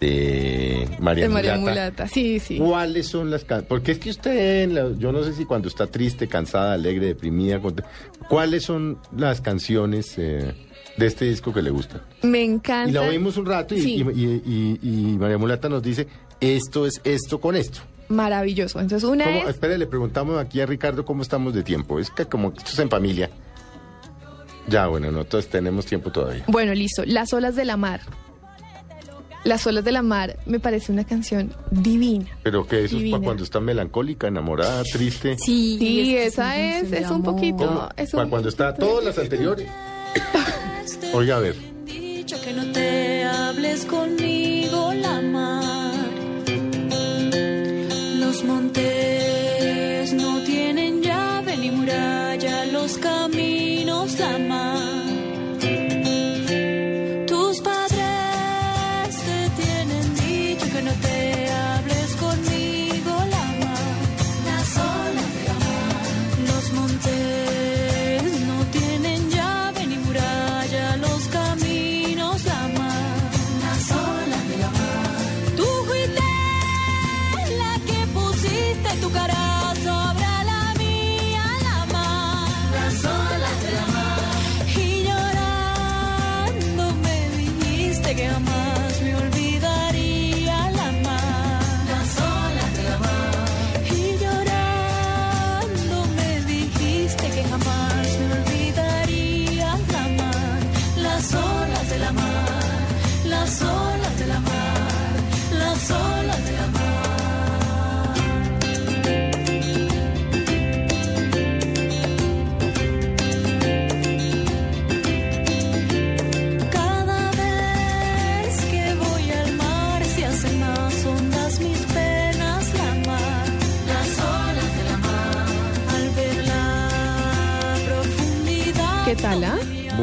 de María, De María Mulata, Mulata, sí, sí. ¿cuáles son las canciones? Porque es que usted, yo no sé si cuando está triste, cansada, alegre, deprimida, ¿cuáles son las canciones eh, de este disco que le gustan? Me encanta. Y la oímos un rato y, Sí. y- y- y- y María Mulata nos dice, esto es esto con esto. Maravilloso. Entonces, una es. Espere, le preguntamos aquí a Ricardo cómo estamos de tiempo. Es que como esto es en familia. Ya, bueno, nosotros tenemos tiempo todavía. Bueno, listo. Las olas de la mar. Las olas de la mar me parece una canción divina. Pero que eso es Divina. para cuando está melancólica, enamorada, triste. Sí, Sí, es que esa es, es un poquito. Es Para un cuando está todas las anteriores. Oiga, a ver. dicho que no te hables conmigo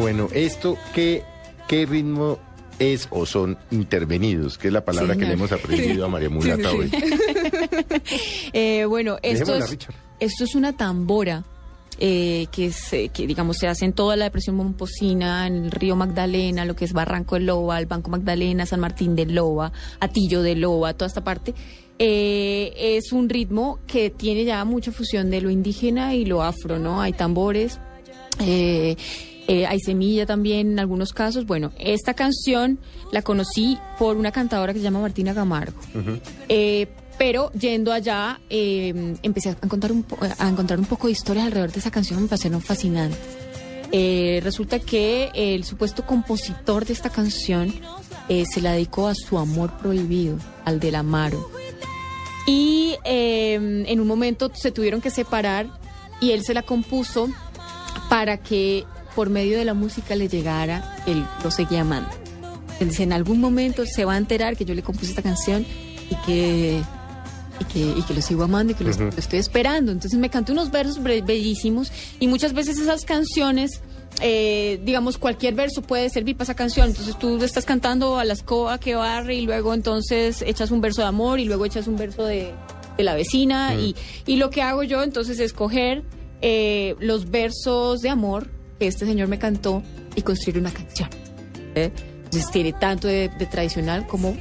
Bueno, esto, ¿qué, qué ritmo es o son intervenidos? Que es la palabra Sí, que le hemos aprendido a María Mulata hoy. Eh, bueno, esto es, esto es una tambora eh, que, se, que, digamos, se hace en toda la depresión momposina, en el río Magdalena, lo que es Barranco de Loba, el Banco Magdalena, San Martín de Loba, Atillo de Loba, toda esta parte. Eh, es un ritmo que tiene ya mucha fusión de lo indígena y lo afro, ¿no? Hay tambores, eh, eh, hay semilla también en algunos casos. Bueno, esta canción la conocí por una cantadora que se llama Martina Camargo. Eh, pero yendo allá, eh, empecé a encontrar, un po- a encontrar un poco de historias alrededor de esa canción, me parecieron fascinantes. Eh, resulta que el supuesto compositor de esta canción se la dedicó a su amor prohibido, al del Amaro. Y eh, en un momento se tuvieron que separar y él se la compuso para que por medio de la música le llegara, él lo seguía amando. Él dice, en algún momento se va a enterar que yo le compuse esta canción y que, y que, y que lo sigo amando y que lo, lo estoy esperando. Entonces me cantó unos versos bellísimos y muchas veces esas canciones, eh, digamos, cualquier verso puede servir para esa canción. Entonces tú estás cantando a la escoba que barre y luego entonces echas un verso de amor y luego echas un verso de, de la vecina y, y lo que hago yo entonces es coger eh, los versos de amor este señor me cantó y construir una canción. ¿eh? Entonces tiene tanto de, de tradicional como,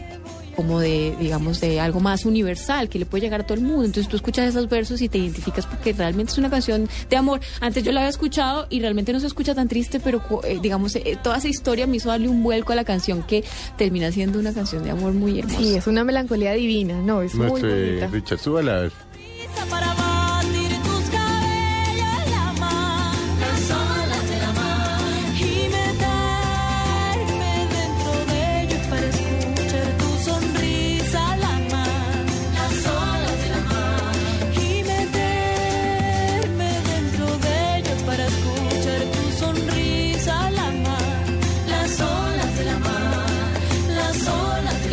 como de, digamos, de algo más universal que le puede llegar a todo el mundo. Entonces tú escuchas esos versos y te identificas porque realmente es una canción de amor. Antes yo la había escuchado y realmente no se escucha tan triste, pero eh, digamos, eh, toda esa historia me hizo darle un vuelco a la canción que termina siendo una canción de amor muy hermosa. Sí, es una melancolía divina, no, es muy Muestre, bonita. Richard, súbala.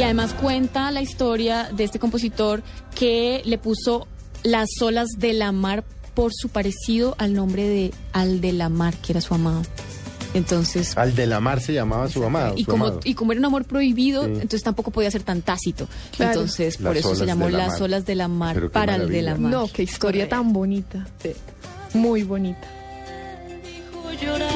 Además cuenta la historia de este compositor que le puso las olas de la mar por su parecido al nombre de Al de la Mar, que era su amado. Entonces, Al de la mar se llamaba su amado. y su como, amado. y como era un amor prohibido, Sí. entonces tampoco podía ser tan tácito. Claro. Entonces, Las por eso se llamó Las mar. olas de la mar para el de la mar. No, qué historia tan bonita. Muy bonita. Dijo llorando,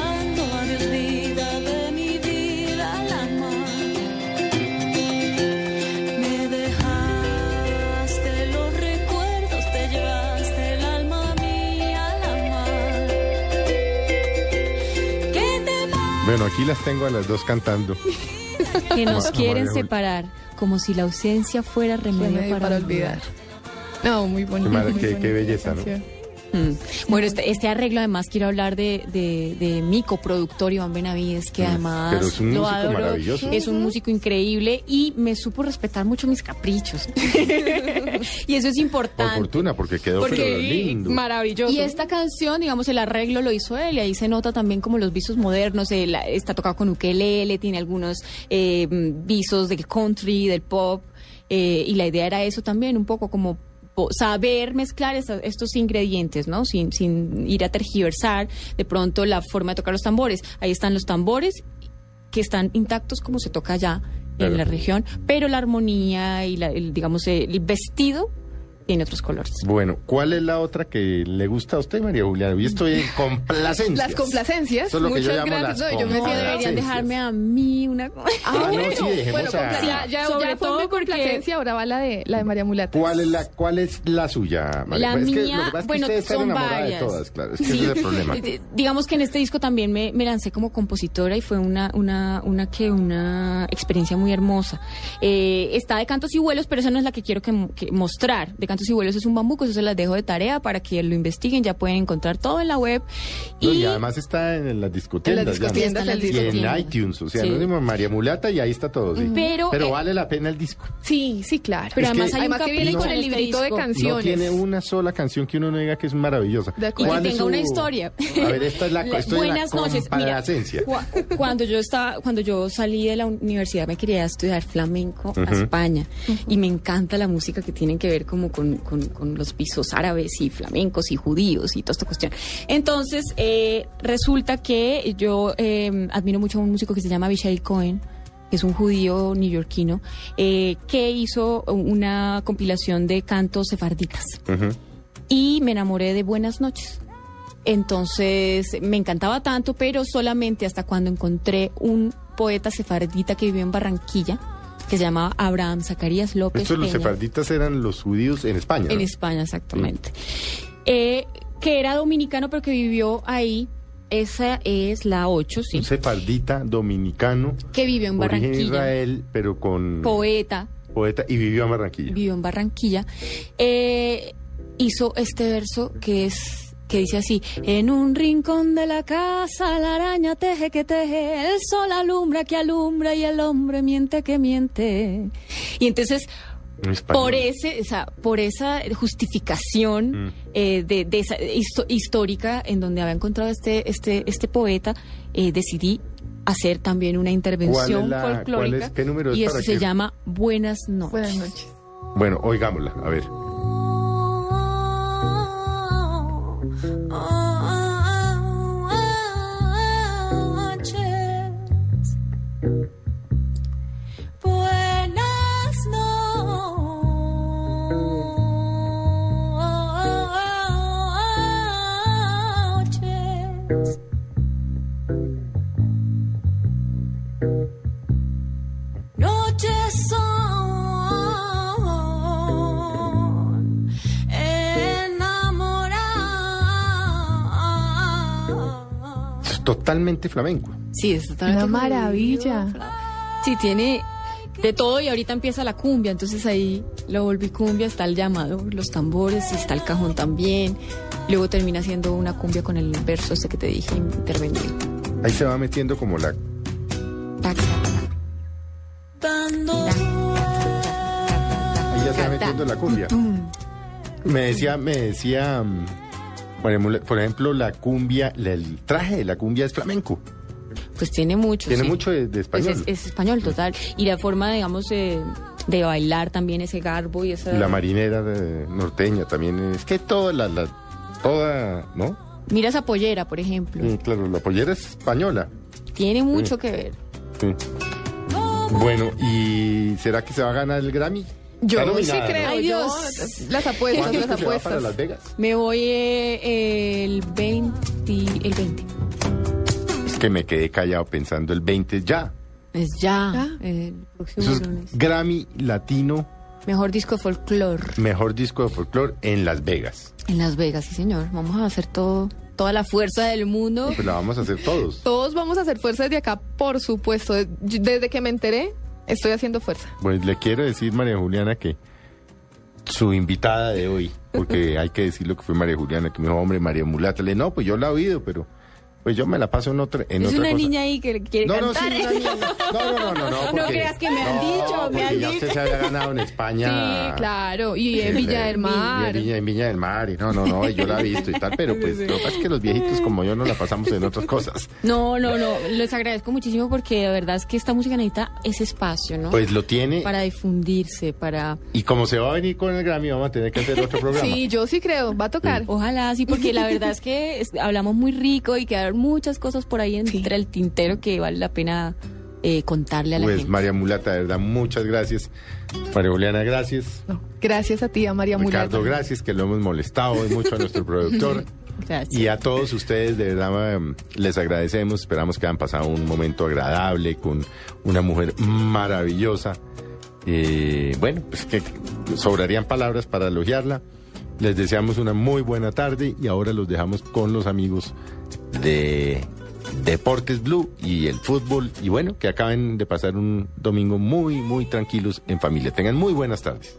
Bueno, aquí las tengo a las dos cantando. que nos quieren separar, como si la ausencia fuera remedio, Remedio para, para olvidar. olvidar. No, muy bonita. mar- muy qué- qué belleza, ¿no? Mm. Bueno, este, este arreglo además quiero hablar de, de, de mi coproductor Iván Benavides, que Mm, además pero es un lo músico adoro, maravilloso. es un músico increíble y me supo respetar mucho mis caprichos. y eso es Por importante. fortuna, porque quedó Porque- lindo. Maravilloso. Y esta canción, digamos, el arreglo lo hizo él y ahí se nota también como los visos modernos. él, está tocado con ukelele, tiene algunos eh, visos del country, del pop. eh, y la idea era eso también, un poco como saber mezclar esta- estos ingredientes, ¿no? Sin, sin ir a tergiversar de pronto la forma de tocar los tambores. Ahí están los tambores que están intactos como se toca allá Claro. en la región, pero la armonía y la, el, digamos el vestido tiene otros colores. Bueno, ¿cuál es la otra que le gusta a usted, María Juliana? Yo estoy en complacencias. Las complacencias. Eso es lo que yo Muchas llamo gracias. las No, yo me decía, deberían dejarme a mí una Ah, Ah, no, bueno, sí, dejemos bueno, a- ya, ya, Sobre ya fue todo mi porque- complacencia, ahora va la de, la de María Mulata. ¿Cuál es la, cuál es la suya, María? La es que lo mía, que pasa es que bueno, usted está son enamorada varias. de todas, claro. Es que Sí. ese es el problema. Digamos que en este disco también me, me lancé como compositora y fue una, una, una que una experiencia muy hermosa. Eh, está de cantos y vuelos, pero esa no es la que quiero que mostrar. De cantos y vuelos es un bambuco, eso se las dejo de tarea para que lo investiguen, ya pueden encontrar todo en la web. No, y además está en las discotiendas. En las ya, ¿no? discotiendas en Y en iTunes, o sea, Sí. no María Mulata y ahí está todo, sí. Pero, eh, vale la pena el disco. Sí, sí, claro. Pero Es además que- hay un Además que viene con el este librito de canciones. No tiene una sola canción que uno no diga que es maravillosa. De Y acuerdo. ¿Cuál que tenga su- una historia. A ver, esta es la, La- buenas la noches. Mira, cua- cuando yo estaba, cuando yo salí de la universidad me quería estudiar flamenco a. España y me encanta la música que tiene que ver como con, con- con los pisos árabes y flamencos y judíos y toda esta cuestión. Entonces eh, resulta que yo eh, admiro mucho a un músico que se llama Abishai Cohen que es un judío neoyorquino, eh, que hizo una compilación de cantos sefarditas y me enamoré de Buenas noches. Entonces me encantaba tanto, pero solamente hasta cuando encontré un poeta sefardita que vivió en Barranquilla, que se llamaba Abraham Zacarías López. Estos los sefarditas eran los judíos en España. En. España, exactamente. Eh, que era dominicano, pero que vivió ahí. Esa es la 8, sí. Un sefardita dominicano, Que vivió en origen Barranquilla. Israel, pero con Poeta, poeta y vivió en Barranquilla. vivió en Barranquilla, eh, hizo este verso que es que dice así: En un rincón de la casa la araña teje que teje, el sol alumbra que alumbra y el hombre miente que miente. Y entonces por ese, o sea, por esa justificación Mm. eh, de, de esa histo- histórica en donde había encontrado este este este poeta, eh, decidí hacer también una intervención la- folclórica cuál es- qué número es y eso se que- llama Buenas noches. Buenas noches. Bueno, oigámosla, a ver. Totalmente flamenco. Sí, es totalmente Una maravilla. Sí, tiene de todo y ahorita empieza la cumbia, entonces ahí lo volví cumbia, está el llamado, los tambores y está el cajón también. Luego termina siendo una cumbia con el verso ese que te dije intervenido. Ahí se va metiendo como la... Ahí ya se va metiendo la cumbia. Me decía, me decía, mm, por ejemplo, la cumbia, el traje de la cumbia es flamenco. Pues tiene mucho. Tiene sí. mucho de, de español. es, es español total. Y la forma, digamos, de, de bailar también, ese garbo y esa... La marinera eh, norteña también. Es que toda la, la- toda, ¿no? Mira esa pollera, por ejemplo. Mm, Claro, la pollera es española. Tiene mucho que ver. Sí. Bueno, ¿y será que se va a ganar el Grammy? Yo sí creo. Ay, yo- Dios. las apuestas, ¿Cuándo las va para apuestas. Las Vegas? Me voy eh, el 20... El 20. Es que me quedé callado pensando el 20 ya. Es ya. Ya. El próximo es lunes. Grammy Latino, Mejor disco de folclore mejor disco de folclore en Las Vegas. en Las Vegas, sí señor. Vamos a hacer todo, toda la fuerza del mundo. Pues la vamos a hacer todos. Todos vamos a hacer fuerza desde acá, por supuesto. Desde que me enteré, estoy haciendo fuerza. Pues le quiero decir, María Juliana, que su invitada de hoy, porque hay que decir lo que fue María Juliana, que me dijo, hombre, María Mulata. Le no, pues yo la he oído, pero pues yo me la paso en otra, en es otra una cosa. niña ahí que quiere No, no, sí, cantar. una niña. No, no, no, no, no. porque- creas que me han no, dicho, me han ya dicho. usted se había ganado en España. Sí, claro. Y en Villa del Y Mar. en Viña, en Viña del Mar, y no, no, no, y yo la he visto y tal, pero pues lo que pasa es que los viejitos como yo no la pasamos en otras cosas. No, no, no. Les agradezco muchísimo porque de verdad es que esta música necesita ese espacio, ¿no? Pues lo tiene, para difundirse, para... y como se va a venir con el Grammy, vamos a tener que hacer otro programa. Sí, yo sí creo. Va a tocar. Ojalá, sí, porque la verdad es que hablamos muy rico y quedaron muchas cosas por ahí entre el tintero que vale la pena eh, contarle a la Pues gente. María Mulata, de verdad, muchas gracias. María Juliana, gracias. No, gracias a ti, a María Ricardo, Mulata. gracias, que lo hemos molestado hoy mucho a nuestro productor. Gracias. Y a todos ustedes, de verdad, em, les agradecemos. Esperamos que hayan pasado un momento agradable con una mujer maravillosa. Eh, bueno, pues que sobrarían palabras para elogiarla. Les deseamos una muy buena tarde y ahora los dejamos con los amigos de Deportes Blue y el fútbol. Y bueno, que acaben de pasar un domingo muy, muy tranquilos en familia. Tengan muy buenas tardes.